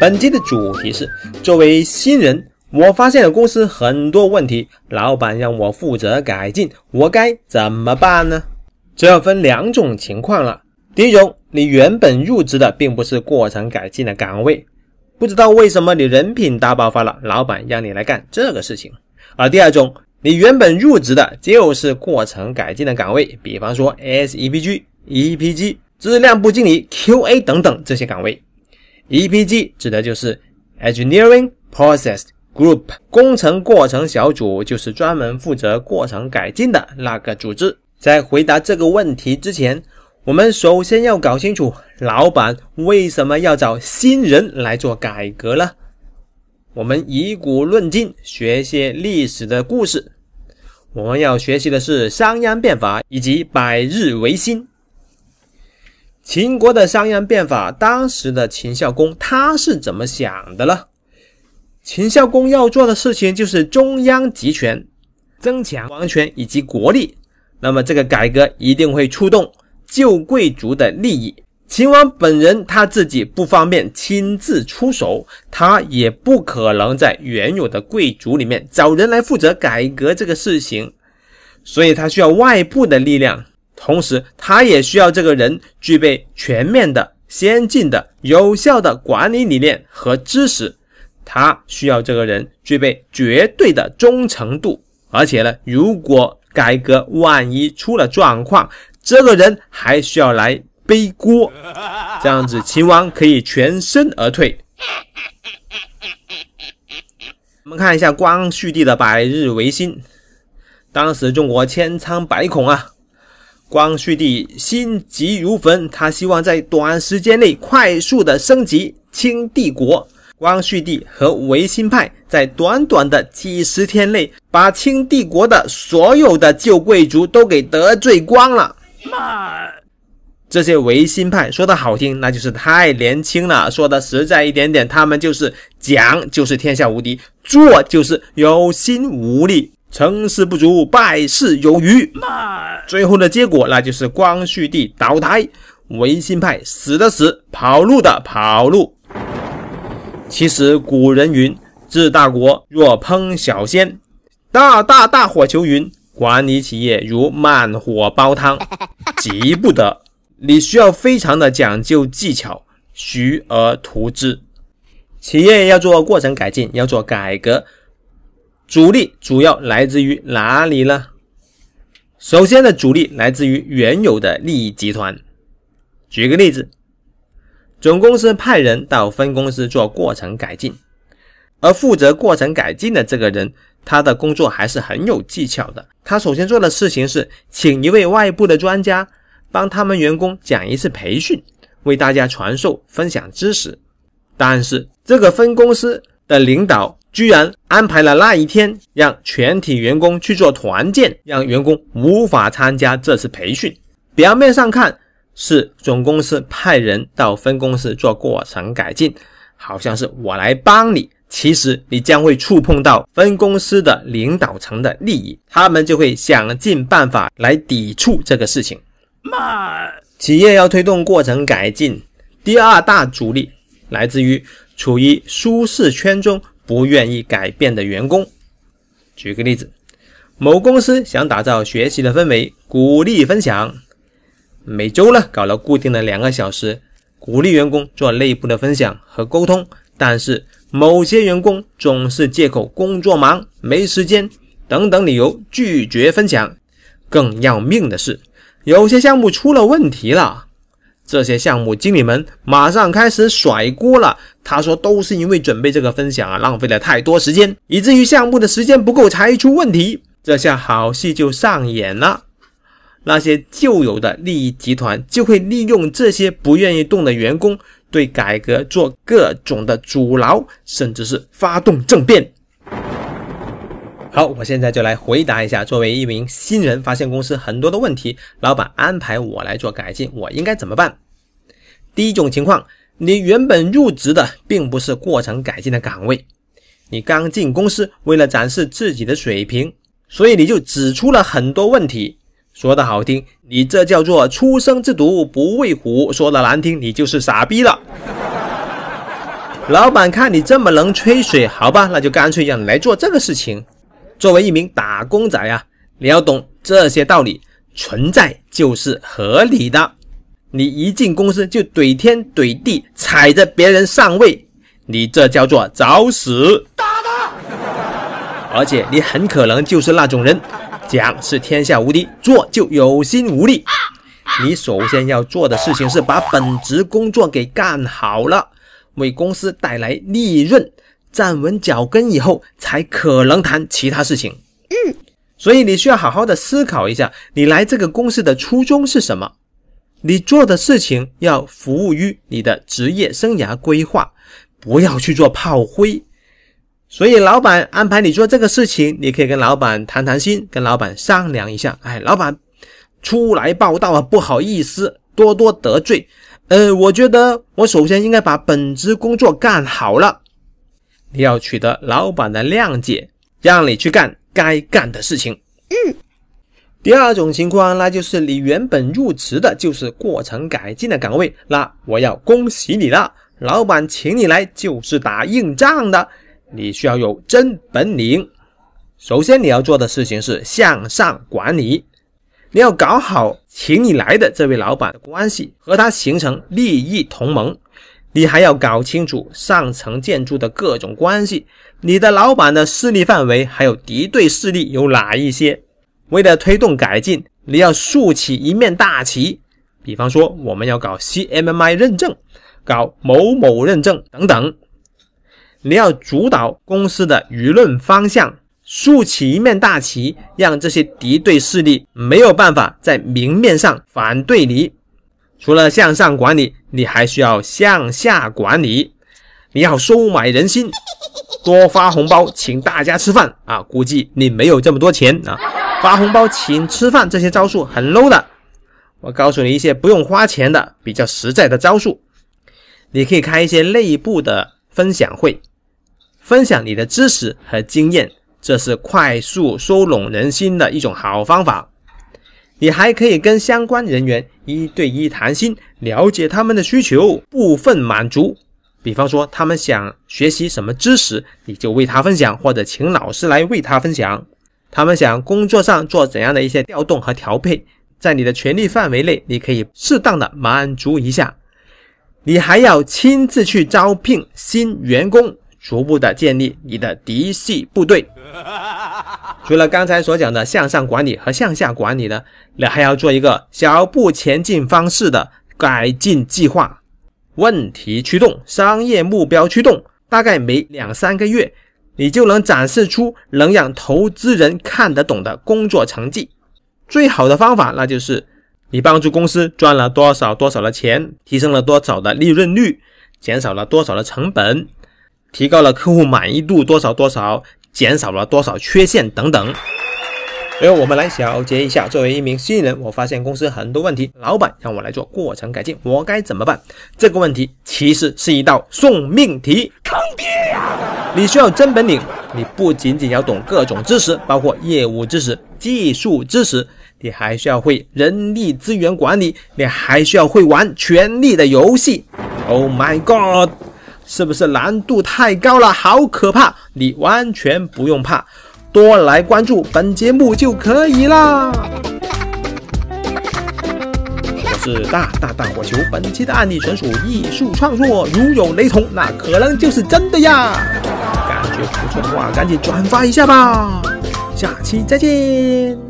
本期的主题是：作为新人，我发现了公司很多问题，老板让我负责改进，我该怎么办呢？这要分两种情况了。第一种，你原本入职的并不是过程改进的岗位，不知道为什么你人品大爆发了，老板让你来干这个事情；而第二种，你原本入职的就是过程改进的岗位，比方说 SEPG、EPG、质量部经理、QA 等等这些岗位。EPG 指的就是 Engineering Process Group，工程过程小组，就是专门负责过程改进的那个组织。在回答这个问题之前，我们首先要搞清楚，老板为什么要找新人来做改革呢？我们以古论今，学些历史的故事。我们要学习的是商鞅变法以及百日维新。秦国的商鞅变法，当时的秦孝公他是怎么想的呢？秦孝公要做的事情就是中央集权，增强王权以及国力。那么这个改革一定会触动旧贵族的利益。秦王本人他自己不方便亲自出手，他也不可能在原有的贵族里面找人来负责改革这个事情，所以他需要外部的力量，同时他也需要这个人具备全面的、先进的、有效的管理理念和知识，他需要这个人具备绝对的忠诚度，而且呢，如果改革万一出了状况，这个人还需要来。背锅，这样子秦王可以全身而退。我们看一下光绪帝的百日维新，当时中国千疮百孔啊，光绪帝心急如焚，他希望在短时间内快速的升级清帝国。光绪帝和维新派在短短的几十天内，把清帝国的所有的旧贵族都给得罪光了。妈！这些维新派说的好听，那就是太年轻了；说的实在一点点，他们就是讲就是天下无敌，做就是有心无力，成事不足败事有余。最后的结果，那就是光绪帝倒台，维新派死的死，跑路的跑路。其实古人云：“治大国若烹小鲜，大大大火求云，管理企业如慢火煲汤，急不得。”你需要非常的讲究技巧，徐而图之。企业要做过程改进，要做改革，主力主要来自于哪里呢？首先的主力来自于原有的利益集团。举个例子，总公司派人到分公司做过程改进，而负责过程改进的这个人，他的工作还是很有技巧的。他首先做的事情是请一位外部的专家。帮他们员工讲一次培训，为大家传授分享知识。但是这个分公司的领导居然安排了那一天让全体员工去做团建，让员工无法参加这次培训。表面上看是总公司派人到分公司做过程改进，好像是我来帮你，其实你将会触碰到分公司的领导层的利益，他们就会想尽办法来抵触这个事情。慢，企业要推动过程改进，第二大阻力来自于处于舒适圈中不愿意改变的员工。举个例子，某公司想打造学习的氛围，鼓励分享，每周呢搞了固定的两个小时，鼓励员工做内部的分享和沟通。但是某些员工总是借口工作忙、没时间等等理由拒绝分享。更要命的是。有些项目出了问题了，这些项目经理们马上开始甩锅了。他说：“都是因为准备这个分享啊，浪费了太多时间，以至于项目的时间不够才出问题。”这下好戏就上演了。那些旧有的利益集团就会利用这些不愿意动的员工，对改革做各种的阻挠，甚至是发动政变。好，我现在就来回答一下。作为一名新人，发现公司很多的问题，老板安排我来做改进，我应该怎么办？第一种情况，你原本入职的并不是过程改进的岗位，你刚进公司，为了展示自己的水平，所以你就指出了很多问题。说的好听，你这叫做初生之犊不畏虎；说的难听，你就是傻逼了。老板看你这么能吹水，好吧，那就干脆让你来做这个事情。作为一名打工仔啊，你要懂这些道理，存在就是合理的。你一进公司就怼天怼地，踩着别人上位，你这叫做找死！打他！而且你很可能就是那种人，讲是天下无敌，做就有心无力。你首先要做的事情是把本职工作给干好了，为公司带来利润，站稳脚跟以后，才可能谈其他事情。嗯，所以你需要好好的思考一下，你来这个公司的初衷是什么？你做的事情要服务于你的职业生涯规划，不要去做炮灰。所以老板安排你做这个事情，你可以跟老板谈谈心，跟老板商量一下。哎，老板。初来报道啊，不好意思，多多得罪。呃，我觉得我首先应该把本职工作干好了。你要取得老板的谅解，让你去干该干的事情。嗯。第二种情况，那就是你原本入职的就是过程改进的岗位，那我要恭喜你了，老板请你来就是打硬仗的，你需要有真本领。首先你要做的事情是向上管理。你要搞好请你来的这位老板的关系，和他形成利益同盟。你还要搞清楚上层建筑的各种关系，你的老板的势力范围还有敌对势力有哪一些？为了推动改进，你要竖起一面大旗。比方说，我们要搞 CMMI 认证，搞某某认证等等。你要主导公司的舆论方向。竖起一面大旗，让这些敌对势力没有办法在明面上反对你。除了向上管理，你还需要向下管理。你要收买人心，多发红包请大家吃饭啊！估计你没有这么多钱啊，发红包请吃饭这些招数很 low 的。我告诉你一些不用花钱的比较实在的招数。你可以开一些内部的分享会，分享你的知识和经验。这是快速收拢人心的一种好方法。你还可以跟相关人员一对一谈心，了解他们的需求，部分满足。比方说，他们想学习什么知识，你就为他分享，或者请老师来为他分享。他们想工作上做怎样的一些调动和调配，在你的权力范围内，你可以适当的满足一下。你还要亲自去招聘新员工。逐步的建立你的嫡系部队。除了刚才所讲的向上管理和向下管理呢，你还要做一个小步前进方式的改进计划。问题驱动，商业目标驱动，大概每两三个月，你就能展示出能让投资人看得懂的工作成绩。最好的方法，那就是你帮助公司赚了多少多少的钱，提升了多少的利润率，减少了多少的成本。提高了客户满意度多少多少，减少了多少缺陷等等。然后我们来小结一下：作为一名新人，我发现公司很多问题，老板让我来做过程改进，我该怎么办？这个问题其实是一道送命题，坑爹呀！你需要真本领，你不仅仅要懂各种知识，包括业务知识、技术知识，你还需要会人力资源管理，你还需要会玩权力的游戏。Oh my god！是不是难度太高了？好可怕！你完全不用怕，多来关注本节目就可以啦。我是大大大火球，本期的案例纯属艺术创作，如有雷同，那可能就是真的呀。感觉不错的话，赶紧转发一下吧。下期再见。